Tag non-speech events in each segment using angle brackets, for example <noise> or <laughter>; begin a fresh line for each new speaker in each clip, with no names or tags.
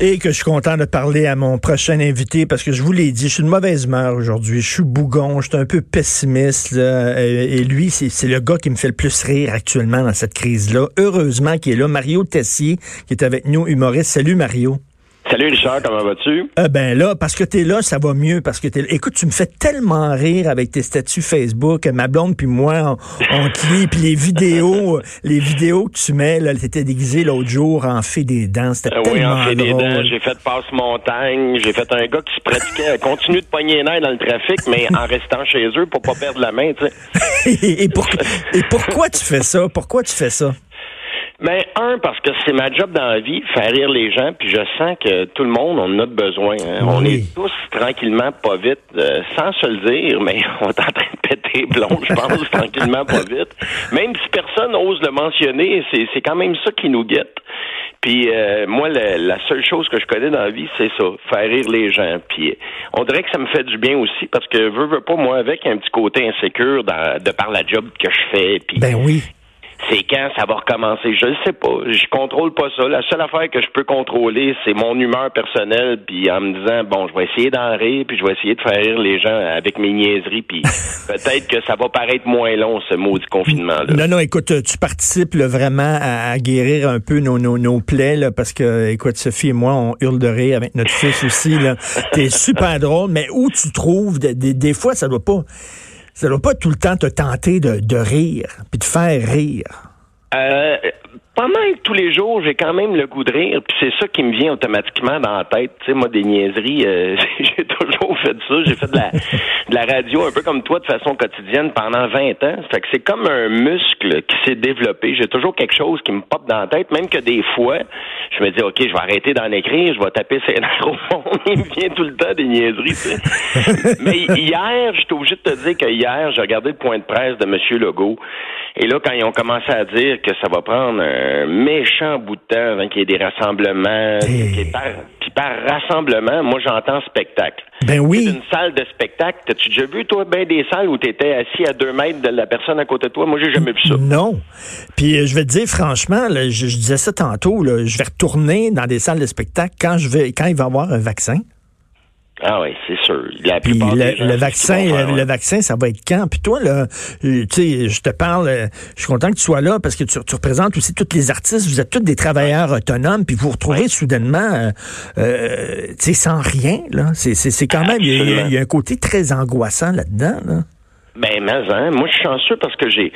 Et que je suis content de parler à mon prochain invité parce que je vous l'ai dit, je suis de mauvaise humeur aujourd'hui. Je suis bougon, je suis un peu pessimiste. Là, et lui, c'est le gars qui me fait le plus rire actuellement dans cette crise-là. Heureusement qu'il est là. Mario Tessier, qui est avec nous, humoriste. Salut Mario.
Salut Richard, comment vas-tu?
Euh, ben là, parce que t'es là, ça va mieux. Parce que t'es Écoute, tu me fais tellement rire avec tes statuts Facebook. Ma blonde puis moi, on, lit. <laughs> Puis les vidéos, les vidéos que tu mets, là, t'étais déguisé l'autre jour en fait des dents. C'était tellement
oui, en
fait
des dents. J'ai fait passe-montagne. J'ai fait un gars qui se pratiquait, continue de poigner les nerfs dans le trafic, mais en restant chez eux pour pas perdre la main, tu
sais. <laughs> et, et pourquoi tu fais ça? Pourquoi tu fais ça?
Ben, un, parce que c'est ma job dans la vie, faire rire les gens, puis je sens que tout le monde en a besoin. Hein. On est tous tranquillement, pas vite, euh, sans se le dire, mais <laughs> on est en train de péter blond, je pense, <laughs> tranquillement, pas vite. Même si personne n'ose le mentionner, c'est quand même ça qui nous guette. Puis euh, moi, la, seule chose que je connais dans la vie, c'est ça, faire rire les gens. Puis on dirait que ça me fait du bien aussi parce que veux, veux pas, moi, avec un petit côté insécure de par la job que je fais. Puis,
ben oui
c'est quand ça va recommencer? Je ne sais pas. Je contrôle pas ça. La seule affaire que je peux contrôler, c'est mon humeur personnelle, puis en me disant bon, je vais essayer d'en rire, puis je vais essayer de faire rire les gens avec mes niaiseries, puis <laughs> peut-être que ça va paraître moins long ce maudit confinement. Là.
Non, non, écoute, tu participes vraiment à, guérir un peu nos, nos, nos plaies, là, parce que, écoute, Sophie et moi, on hurle de rire avec notre fils aussi. Là. <laughs> T'es super drôle, mais où tu trouves des, des fois, ça doit pas ça doit pas tout le temps te tenter de, de rire, puis de faire rire.
Euh, pas mal tous les jours, j'ai quand même le goût de rire, puis c'est ça qui me vient automatiquement dans la tête. Tu sais, moi, des niaiseries, euh, <laughs> j'ai toujours fait ça. J'ai fait de la, de la radio un peu comme toi de façon quotidienne pendant 20 ans. Fait que c'est comme un muscle qui s'est développé. J'ai toujours quelque chose qui me pop dans la tête, même que des fois, je me dis, OK, je vais arrêter d'en écrire, je vais taper ces au fond. Il me vient tout le temps des niaiseries, tu sais. Mais hier, je suis obligé de te dire que hier, j'ai regardé le point de presse de M. Legault. Et là, quand ils ont commencé à dire que ça va prendre un méchant bout de temps avant qu'il y ait des rassemblements, puis par, rassemblement, moi j'entends spectacle.
Ben oui.
une salle de spectacle. T'as-tu déjà vu, toi, ben des salles où tu étais assis à deux mètres de la personne à côté de toi? Moi, j'ai jamais vu ça.
Non. Puis euh, je vais te dire, franchement, je, je, disais ça tantôt, là, je vais retourner dans des salles de spectacle quand je vais quand il va y avoir un vaccin.
Ah oui, c'est sûr.
le, vaccin, le, vaccin, ça va être quand? Puis toi, là, euh, tu sais, je te parle, euh, je suis content que tu sois là parce que tu, représentes aussi tous les artistes. Vous êtes tous des travailleurs autonomes, puis vous vous retrouvez soudainement, euh, tu sais, sans rien. Là, c'est quand même, il y, a un côté très angoissant là-dedans. Là.
Ben, mais hein, moi je suis chanceux parce que j'ai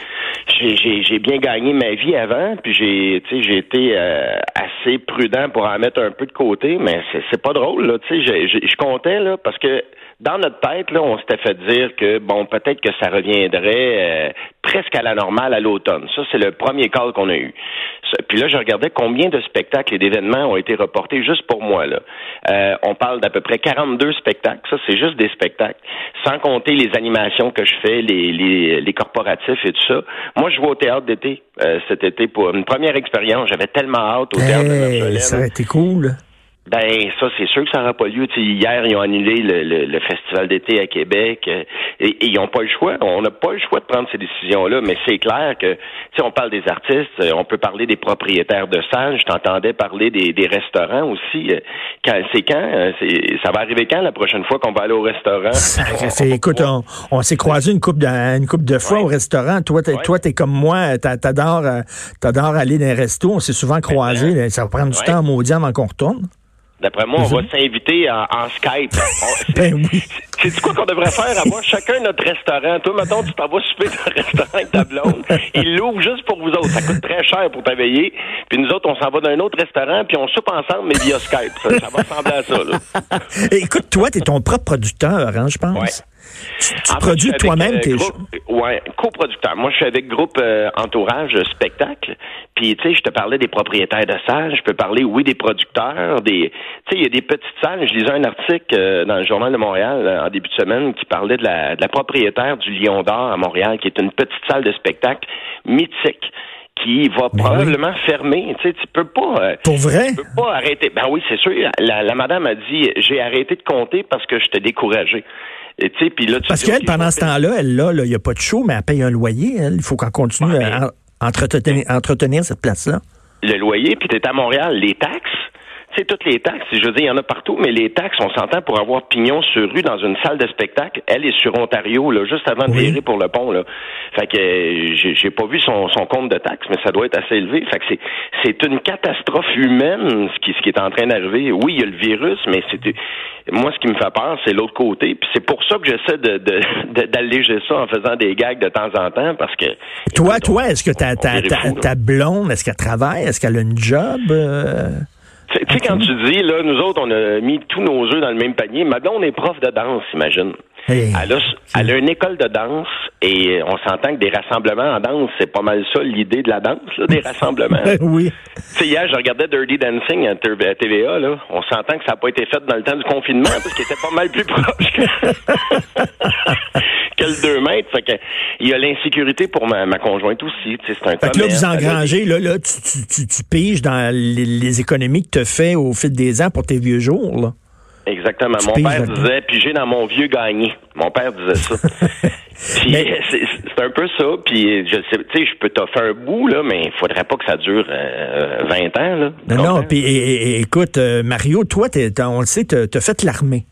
j'ai j'ai bien gagné ma vie avant, puis j'ai tu sais j'ai été euh, assez prudent pour en mettre un peu de côté, mais c'est c'est pas drôle là, tu sais je comptais là parce que dans notre tête là, on s'était fait dire que bon peut-être que ça reviendrait euh, presque à la normale à l'automne. Ça c'est le premier call qu'on a eu. Puis là, je regardais combien de spectacles et d'événements ont été reportés juste pour moi. Là. Euh, on parle d'à peu près 42 spectacles. Ça, c'est juste des spectacles. Sans compter les animations que je fais, les, les, les corporatifs et tout ça. Moi, je vais au théâtre d'été euh, cet été pour une première expérience. J'avais tellement hâte au théâtre de
Ça a été cool.
Ben ça, c'est sûr que ça n'aura pas lieu. hier, ils ont annulé le, festival d'été à Québec euh, et, ils n'ont pas le choix. On n'a pas le choix de prendre ces décisions-là, mais c'est clair que si on parle des artistes, euh, on peut parler des propriétaires de salles. Je t'entendais parler des, restaurants aussi. Euh, c'est quand? ça va arriver quand la prochaine fois qu'on va aller au restaurant? <laughs>
écoute, on, s'est croisé une coupe de, une coupe de fois au restaurant. Toi, t'es, toi, t'es comme moi, t'adores, t'adores aller dans les restos. On s'est souvent croisés. Ça va prendre du temps à maudit avant qu'on retourne.
D'après moi, on va s'inviter en, Skype. <laughs>
ben oui.
C'est quoi qu'on devrait faire? Avoir chacun notre restaurant. Toi, mettons, tu t'en vas souper dans le restaurant avec ta blonde. Il l'ouvre juste pour vous autres. Ça coûte très cher pour t'éveiller. Puis nous autres, on s'en va dans un autre restaurant, puis on soupe ensemble, mais via Skype. Ça, va ressembler à ça. Là. <laughs>
Écoute, toi, t'es ton propre producteur, hein, je pense. Tu, produis toi-même tes
choses. Ouais, coproducteur. Moi, je suis avec groupe euh, Entourage Spectacle. Puis, tu sais, je te parlais des propriétaires de salles. Je peux parler, oui, des producteurs. Des, tu sais, il y a des petites salles. Je lisais un article euh, dans le Journal de Montréal en début de semaine qui parlait de la, de la propriétaire du Lion d'Or à Montréal, qui est une petite salle de spectacle mythique qui va ben probablement fermer. Tu sais, tu peux pas.
Euh, Pour vrai?
Tu peux pas arrêter. Ben oui, c'est sûr. La, madame a dit j'ai arrêté de compter parce que je t'ai découragé.
Et, puis là, tu Parce qu'elle, pendant ce temps-là, elle, là, il n'y a pas de show, mais elle paye un loyer. Il faut qu'on continue à entretenir, entretenir cette place-là.
Le loyer, puis tu es à Montréal, les taxes sais, toutes les taxes, je veux dire, il y en a partout, mais les taxes, on s'entend pour avoir pignon sur rue dans une salle de spectacle. Elle est sur Ontario, là, juste avant de virer pour le pont, là. Fait que euh, j'ai pas vu son, son compte de taxes, mais ça doit être assez élevé. Fait que c'est, une catastrophe humaine, ce qui, ce qui est en train d'arriver. Oui, il y a le virus, mais c'est, moi, ce qui me fait peur, c'est l'autre côté. Puis c'est pour ça que j'essaie de, de, <laughs> d'alléger ça en faisant des gags de temps en temps, parce que.
Toi, toi, est-ce que ta, blonde, est-ce qu'elle travaille? Est-ce qu'elle a une job? Euh?
Tu sais, quand tu dis, là, nous autres, on a mis tous nos œufs dans le même panier, ma blonde est prof de danse, imagine. Elle, a, elle, a, une école de danse et on s'entend que des rassemblements en danse, c'est pas mal ça l'idée de la danse, là, des <laughs> rassemblements.
oui.
Tu sais, hier, je regardais Dirty Dancing à TVA, là. On s'entend que ça n'a pas été fait dans le temps du confinement parce qu'il était pas mal plus <laughs> proche que, que le 2 mètres. Fait que, il y a l'insécurité pour ma, ma conjointe aussi. C'est un
fait que là, vous engrangez, là, là, tu, tu, tu, piges dans les, les économies que tu fais au fil des ans pour tes vieux jours, là.
Exactement. mon père disait, puis j'ai dans mon vieux gagné. Mon père disait ça. <laughs> puis c'est un peu ça. Puis je sais, tu sais, je peux t'offrir un bout là, mais il faudrait pas que ça dure 20 euh, ans là.
Non, non. Puis écoute, euh, Mario, toi, on le sait, tu as fait l'armée.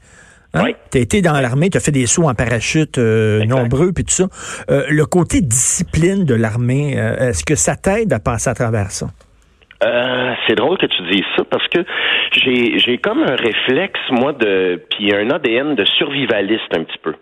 Hein? Oui. Tu as été dans l'armée, tu as fait des sauts en parachute euh, nombreux, puis tout ça. le côté discipline de l'armée, est-ce que ça t'aide à passer à travers ça?
Euh, c'est drôle que tu dises ça parce que j'ai j'ai comme un réflexe moi de puis un ADN de survivaliste un petit peu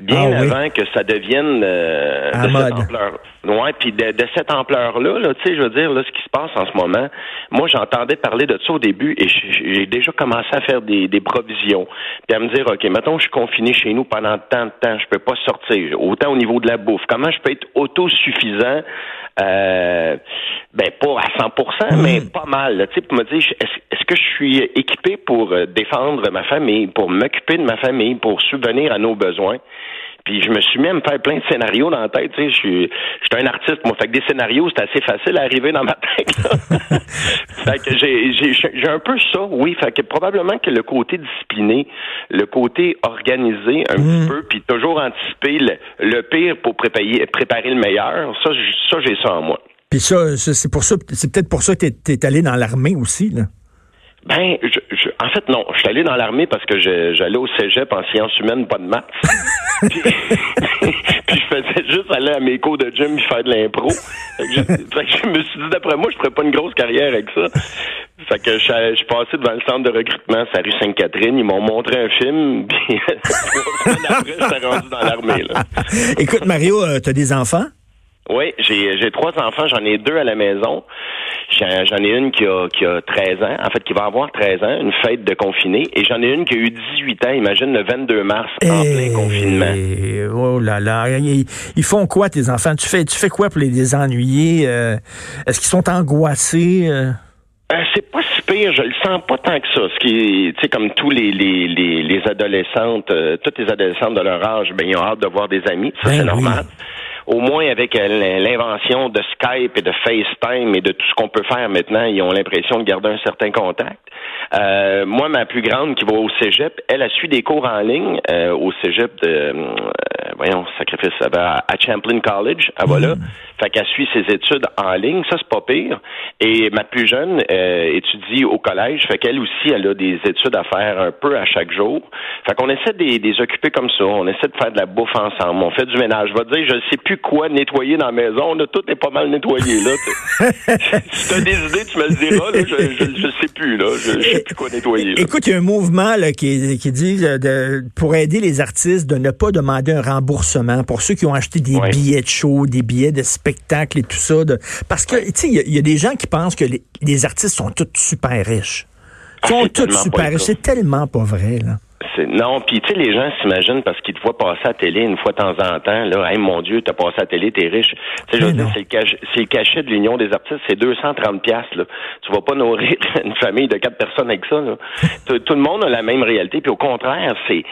bien ah avant que ça devienne euh, de cette ampleur. Ouais, puis de, cette ampleur-là, là, tu sais, je veux dire, là, ce qui se passe en ce moment, moi, j'entendais parler de ça au début et j'ai déjà commencé à faire des, des provisions. Puis à me dire, OK, mettons, je suis confiné chez nous pendant tant de temps, je peux pas sortir, autant au niveau de la bouffe. Comment je peux être autosuffisant euh, ben pas à 100%, mais hmm. pas mal. Tu sais, pour me dire, est-ce que je suis équipé pour euh, défendre ma famille, pour m'occuper de ma famille, pour subvenir à nos besoins? Puis je me suis mis à me faire plein de scénarios dans la tête. Tu sais, je suis, je suis un artiste, moi. Fait que des scénarios, c'est assez facile à arriver dans ma tête. <laughs> fait que j'ai, j'ai, j'ai un peu ça, oui. Fait que probablement que le côté discipliné, le côté organisé un petit hmm. peu, puis toujours anticiper le, le, pire pour préparer, préparer le meilleur, ça, ça j'ai ça en moi.
Puis ça, c'est pour ça, c'est peut-être pour ça que tu es allé dans l'armée aussi, là.
Ben, je, en fait, non. Je suis allé dans l'armée parce que j'allais au cégep en sciences humaines, pas de maths. <laughs> <laughs> puis, je faisais juste aller à mes cours de gym et faire de l'impro. Fait, que je me suis dit, d'après moi, je ferais pas une grosse carrière avec ça. Fait que je, suis passé devant le centre de recrutement, c'est rue Sainte-Catherine. Ils m'ont montré un film, <laughs> puis après, j'étais rendu dans l'armée.
Écoute, Mario, euh, tu as des enfants?
Oui, j'ai, j'ai trois enfants, j'en ai deux à la maison. J'en ai une qui a, qui a 13 ans, en fait, qui va avoir 13 ans, une fête de confiné, et j'en ai une qui a eu 18 ans, imagine, le 22 mars, en plein eh, confinement.
Oh là là, ils, font quoi, tes enfants? Tu fais, tu fais quoi pour les désennuyer? Euh, est-ce qu'ils sont angoissés? Euh?
Euh, c'est pas si pire, je le sens pas tant que ça. Ce qui, tu sais, comme tous les les, les, les adolescentes, toutes les adolescentes de leur âge, ben ils ont hâte de voir des amis, ça ben c'est normal au moins avec euh, l'invention de Skype et de FaceTime et de tout ce qu'on peut faire maintenant, ils ont l'impression de garder un certain contact. Euh, moi, ma plus grande qui va au cégep, elle a suivi des cours en ligne euh, au cégep de, euh, voyons, sacrifice, à, à Champlain College, à voilà. Mm. Fait qu'elle suit ses études en ligne, ça c'est pas pire. Et ma plus jeune étudie au collège, fait qu'elle aussi, elle a des études à faire un peu à chaque jour. Fait qu'on essaie de les occuper comme ça, on essaie de faire de la bouffe ensemble, on fait du ménage. Je vais te dire, je sais plus quoi nettoyer dans la maison, là, tout est pas mal nettoyé, là. <laughs> si t'as des idées, tu me le diras, là, je, je, sais plus, là. Je,
Écoute, il y a un mouvement qui, dit euh, pour aider les artistes de ne pas demander un remboursement pour ceux qui ont acheté des billets de show, des billets de spectacle et tout ça. parce que, tu sais, il y, a des gens qui pensent que les, artistes sont tous super riches. Ils ah, sont tous super riches. C'est tellement pas vrai, là.
Non, puis tu sais, les gens s'imaginent parce qu'ils te voient passer à la télé une fois de temps en temps, là, hey, mon Dieu, t'as passé à la télé, t'es riche. Tu sais, je veux dire, c'est le, cachet, le cachet de l'Union des artistes, c'est 230 piastres, là. Tu vas pas nourrir <laughs> une famille de quatre personnes avec ça, là. <laughs> tout, le monde a la même réalité, puis au contraire, c'est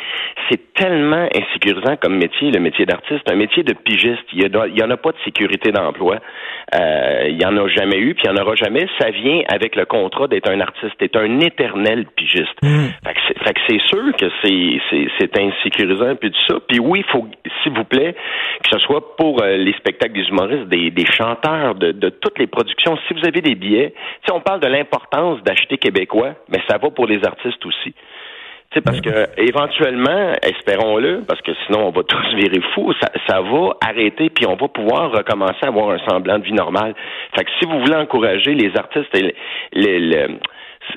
c'est tellement insécurisant comme métier, le métier d'artiste, un métier de pigiste. Il y, en a pas de sécurité d'emploi. Euh, il y en a jamais eu, puis il y en aura jamais. Ça vient avec le contrat d'être un artiste. T'es un éternel pigiste. Mm. Fait que c'est sûr que c'est insécurisant puis tout ça. Puis oui, il faut, s'il vous plaît, que ce soit pour euh, les spectacles des humoristes, des, des chanteurs, de, de, toutes les productions. Si vous avez des billets, si on parle de l'importance d'acheter québécois, mais ça va pour les artistes aussi. sais, parce que éventuellement, espérons-le, parce que sinon on va tous <laughs> virer fous, ça, ça va arrêter, puis on va pouvoir recommencer à avoir un semblant de vie normale. Fait que si vous voulez encourager les artistes et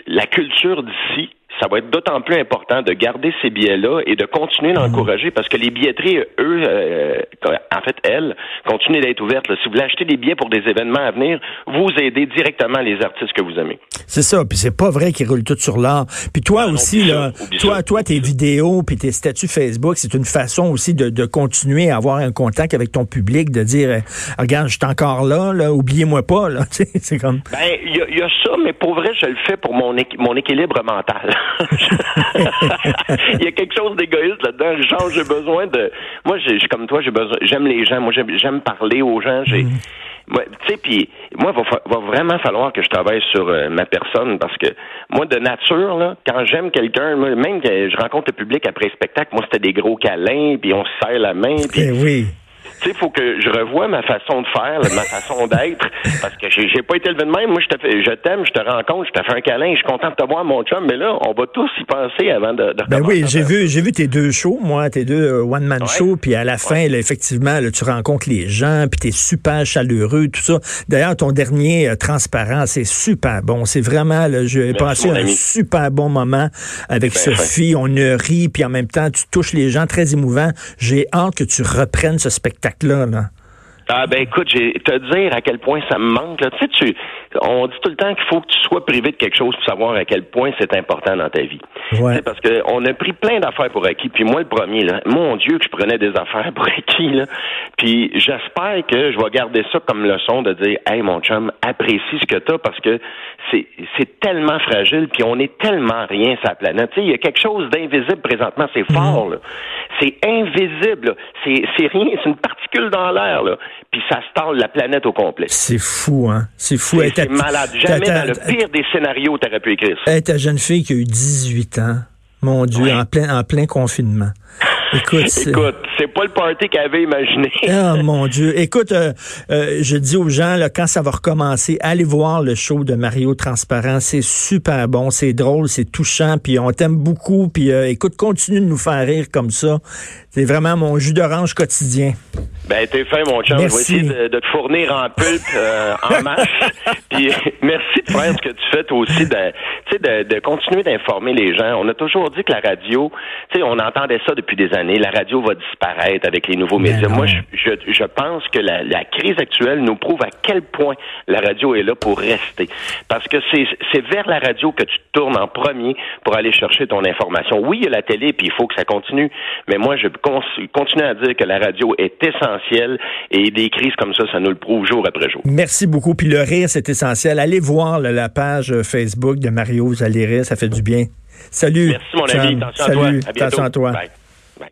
la culture d'ici, ça va être d'autant plus important de garder ces billets-là et de continuer d'encourager parce que les billetteries, eux, euh, en fait, elles, continuent d'être ouvertes. Si vous voulez acheter des billets pour des événements à venir, vous aidez directement les artistes que vous aimez.
C'est ça, puis c'est pas vrai qu'ils roulent tout sur l'art. Puis toi aussi, là, toi, toi, tes vidéos puis tes statuts Facebook, c'est une façon aussi de, de, continuer à avoir un contact avec ton public, de dire, euh, regarde, je suis encore là, là oubliez-moi pas, là. <laughs> c'est comme.
Ben, il y, a ça, mais pour vrai, je le fais pour mon, mon équilibre mental. <laughs> Il y a quelque chose d'égoïste là-dedans. Genre, j'ai besoin de. Moi, j'ai comme toi, j'ai besoin. J'aime les gens. Moi, j'aime parler aux gens. J'ai. Mm. tu sais, puis moi, il va, vraiment falloir que je travaille sur euh, ma personne parce que moi, de nature, là, quand j'aime quelqu'un, même que je rencontre le public après le spectacle, moi, c'était des gros câlins, puis on se serre la main.
Eh oui
tu sais, il faut que je revoie ma façon de faire, ma façon d'être, parce que j'ai pas été élevé de même. Moi, je, te je t'aime, je te rencontre, je te fais un câlin, je suis content de te voir, mon chum, mais là, on va tous y penser avant de, de
Ben oui, j'ai vu, j'ai vu tes deux shows, moi, tes deux euh, one-man shows, puis à la fin, là, effectivement, là, tu rencontres les gens, puis t'es super chaleureux, tout ça. D'ailleurs, ton dernier euh, transparent, c'est super bon. C'est vraiment, j'ai passé un super bon moment avec ben, Sophie. On ne rit, puis en même temps, tu touches les gens, très émouvant. J'ai hâte que tu reprennes ce spectacle là
Ah ben écoute, j'ai te dire à quel point ça me manque. Tu sais, tu, on dit tout le temps qu'il faut que tu sois privé de quelque chose pour savoir à quel point c'est important dans ta vie. Ouais. Parce qu'on a pris plein d'affaires pour acquis. Puis moi, le premier, là, mon Dieu, que je prenais des affaires pour acquis. Là. Puis j'espère que je vais garder ça comme leçon de dire, hey mon chum, apprécie ce que t'as parce que c'est c'est tellement fragile. Puis on est tellement rien sur la planète. Tu sais, il y a quelque chose d'invisible présentement. C'est fort. Là. C'est invisible. C'est c'est rien. C'est une particule dans l'air. Puis ça se la planète au complet.
C'est fou, hein. C'est fou.
C'est malade. Jamais dans le pire des scénarios, t'aurais pu écrire ça.
ta jeune fille qui a eu 18 ans, mon Dieu, en, plein, en plein confinement. <laughs>
Écoute, c'est pas le party qu'elle avait imaginé.
oh <laughs> mon Dieu. Écoute, euh, euh, je dis aux gens, là, quand ça va recommencer, allez voir le show de Mario Transparent. C'est super bon, c'est drôle, c'est touchant, puis on t'aime beaucoup. Puis euh, écoute, continue de nous faire rire comme ça. C'est vraiment mon jus d'orange quotidien.
Ben, t'es fin, mon chum. Merci. Je vais essayer de, te fournir en pulpe en <laughs> masse. Puis merci de faire ce que tu fais, toi aussi, de, de, de continuer d'informer les gens. On a toujours dit que la radio, tu sais, on entendait ça depuis des années. La radio va disparaître avec les nouveaux médias. Moi, je, je, pense que la, la, crise actuelle nous prouve à quel point la radio est là pour rester. Parce que c'est vers la radio que tu tournes en premier pour aller chercher ton information. Oui, il y a la télé, puis il faut que ça continue. Mais moi, je continue à dire que la radio est essentielle et des crises comme ça, ça nous le prouve jour après jour.
Merci beaucoup. Puis le rire, c'est essentiel. Allez voir la page Facebook de Mario, vous allez rire, ça fait du bien. Salut.
Merci, mon ami. Attention
Salut.
à toi. À bientôt.
Attention à toi.